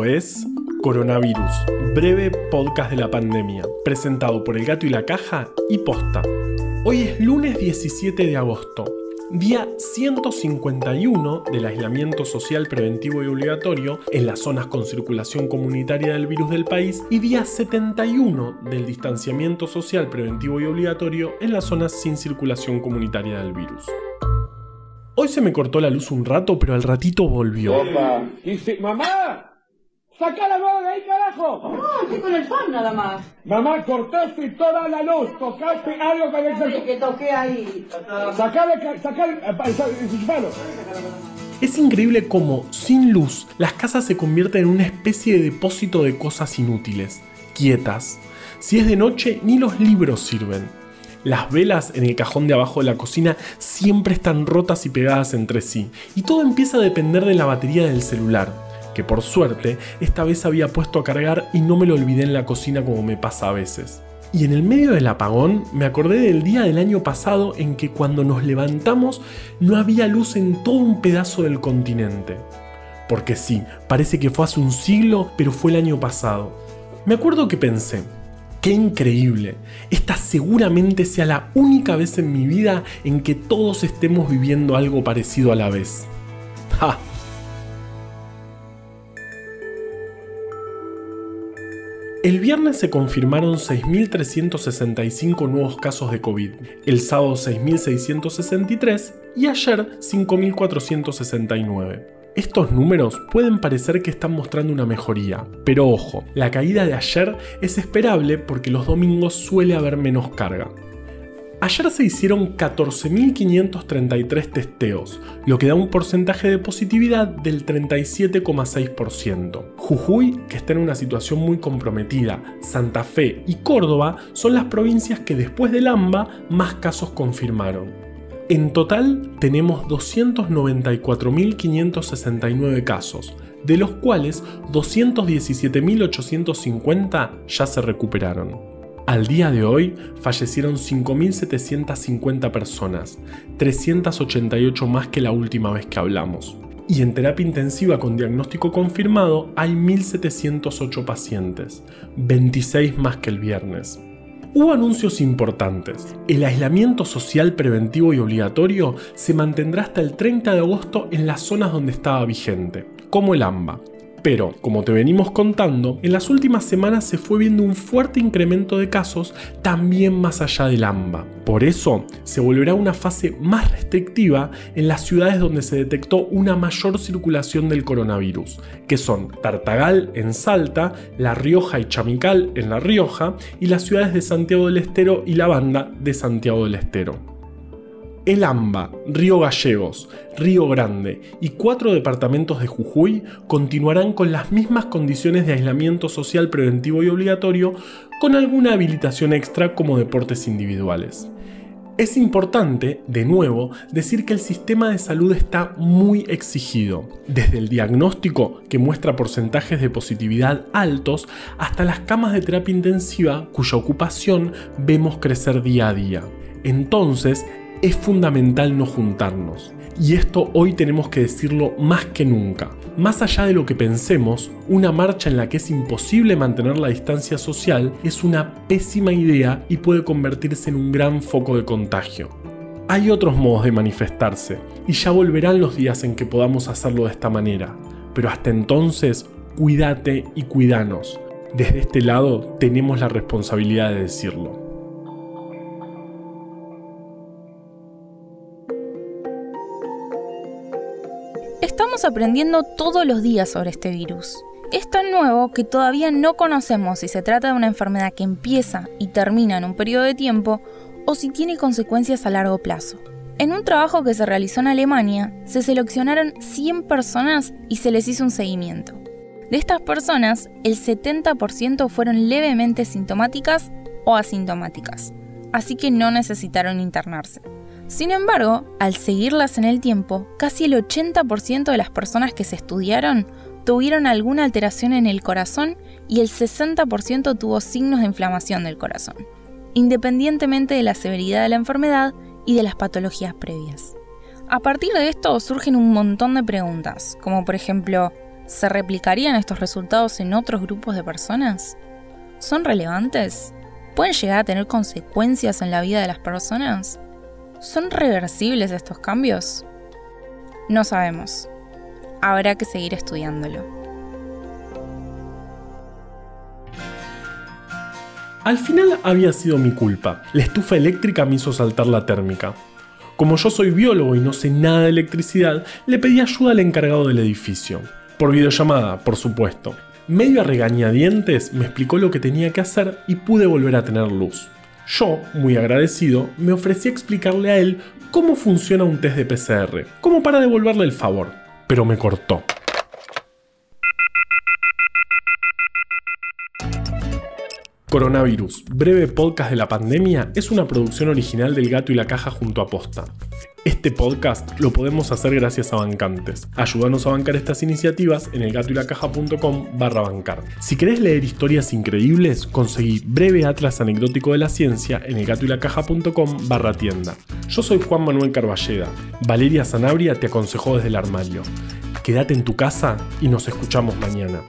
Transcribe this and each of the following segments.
Es Coronavirus, breve podcast de la pandemia, presentado por El Gato y la Caja y Posta. Hoy es lunes 17 de agosto, día 151 del aislamiento social preventivo y obligatorio en las zonas con circulación comunitaria del virus del país y día 71 del distanciamiento social preventivo y obligatorio en las zonas sin circulación comunitaria del virus. Hoy se me cortó la luz un rato, pero al ratito volvió. ¡Mamá! ¡Saca la mano de ahí, carajo! No, estoy con el fan nada más. Mamá, cortaste toda la luz, tocaste algo con el... que toqué ahí. Sacale, sacale, sacale, Es increíble cómo, sin luz, las casas se convierten en una especie de depósito de cosas inútiles, quietas. Si es de noche, ni los libros sirven. Las velas en el cajón de abajo de la cocina siempre están rotas y pegadas entre sí, y todo empieza a depender de la batería del celular, que por suerte esta vez había puesto a cargar y no me lo olvidé en la cocina como me pasa a veces. Y en el medio del apagón me acordé del día del año pasado en que cuando nos levantamos no había luz en todo un pedazo del continente. Porque sí, parece que fue hace un siglo, pero fue el año pasado. Me acuerdo que pensé, qué increíble, esta seguramente sea la única vez en mi vida en que todos estemos viviendo algo parecido a la vez. ¡Ja! El viernes se confirmaron 6.365 nuevos casos de COVID, el sábado 6.663 y ayer 5.469. Estos números pueden parecer que están mostrando una mejoría, pero ojo, la caída de ayer es esperable porque los domingos suele haber menos carga. Ayer se hicieron 14.533 testeos, lo que da un porcentaje de positividad del 37,6%. Jujuy, que está en una situación muy comprometida, Santa Fe y Córdoba son las provincias que después del AMBA más casos confirmaron. En total tenemos 294.569 casos, de los cuales 217.850 ya se recuperaron. Al día de hoy fallecieron 5.750 personas, 388 más que la última vez que hablamos. Y en terapia intensiva con diagnóstico confirmado hay 1.708 pacientes, 26 más que el viernes. Hubo anuncios importantes. El aislamiento social preventivo y obligatorio se mantendrá hasta el 30 de agosto en las zonas donde estaba vigente, como el AMBA, pero, como te venimos contando, en las últimas semanas se fue viendo un fuerte incremento de casos también más allá del AMBA. Por eso, se volverá una fase más restrictiva en las ciudades donde se detectó una mayor circulación del coronavirus, que son Tartagal en Salta, La Rioja y Chamical en La Rioja, y las ciudades de Santiago del Estero y La Banda de Santiago del Estero. El AMBA, Río Gallegos, Río Grande y cuatro departamentos de Jujuy continuarán con las mismas condiciones de aislamiento social preventivo y obligatorio con alguna habilitación extra como deportes individuales. Es importante, de nuevo, decir que el sistema de salud está muy exigido, desde el diagnóstico, que muestra porcentajes de positividad altos, hasta las camas de terapia intensiva, cuya ocupación vemos crecer día a día. Entonces, es fundamental no juntarnos. Y esto hoy tenemos que decirlo más que nunca. Más allá de lo que pensemos, una marcha en la que es imposible mantener la distancia social es una pésima idea y puede convertirse en un gran foco de contagio. Hay otros modos de manifestarse, y ya volverán los días en que podamos hacerlo de esta manera. Pero hasta entonces, cuídate y cuidanos. Desde este lado tenemos la responsabilidad de decirlo. Estamos aprendiendo todos los días sobre este virus. Es tan nuevo que todavía no conocemos si se trata de una enfermedad que empieza y termina en un periodo de tiempo o si tiene consecuencias a largo plazo. En un trabajo que se realizó en Alemania, se seleccionaron 100 personas y se les hizo un seguimiento. De estas personas, el 70% fueron levemente sintomáticas o asintomáticas, así que no necesitaron internarse. Sin embargo, al seguirlas en el tiempo, casi el 80% de las personas que se estudiaron tuvieron alguna alteración en el corazón y el 60% tuvo signos de inflamación del corazón, independientemente de la severidad de la enfermedad y de las patologías previas. A partir de esto surgen un montón de preguntas, como por ejemplo, ¿Se replicarían estos resultados en otros grupos de personas? ¿Son relevantes? ¿Pueden llegar a tener consecuencias en la vida de las personas? ¿Son reversibles estos cambios? No sabemos. Habrá que seguir estudiándolo. Al final había sido mi culpa. La estufa eléctrica me hizo saltar la térmica. Como yo soy biólogo y no sé nada de electricidad, le pedí ayuda al encargado del edificio. Por videollamada, por supuesto. Medio a regañadientes me explicó lo que tenía que hacer y pude volver a tener luz. Yo, muy agradecido, me ofrecí a explicarle a él cómo funciona un test de PCR, como para devolverle el favor, pero me cortó. Coronavirus, breve podcast de la pandemia, es una producción original del Gato y la Caja junto a Posta. Este podcast lo podemos hacer gracias a bancantes. Ayúdanos a bancar estas iniciativas en elgatoylacaja.com barra bancar. Si querés leer historias increíbles, conseguí breve atlas anecdótico de la ciencia en elgatoylacaja.com barra tienda. Yo soy Juan Manuel Carballeda. Valeria Sanabria te aconsejó desde el armario. Quédate en tu casa y nos escuchamos mañana.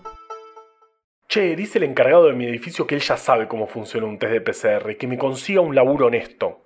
Che, dice el encargado de mi edificio que él ya sabe cómo funciona un test de PCR y que me consiga un laburo honesto.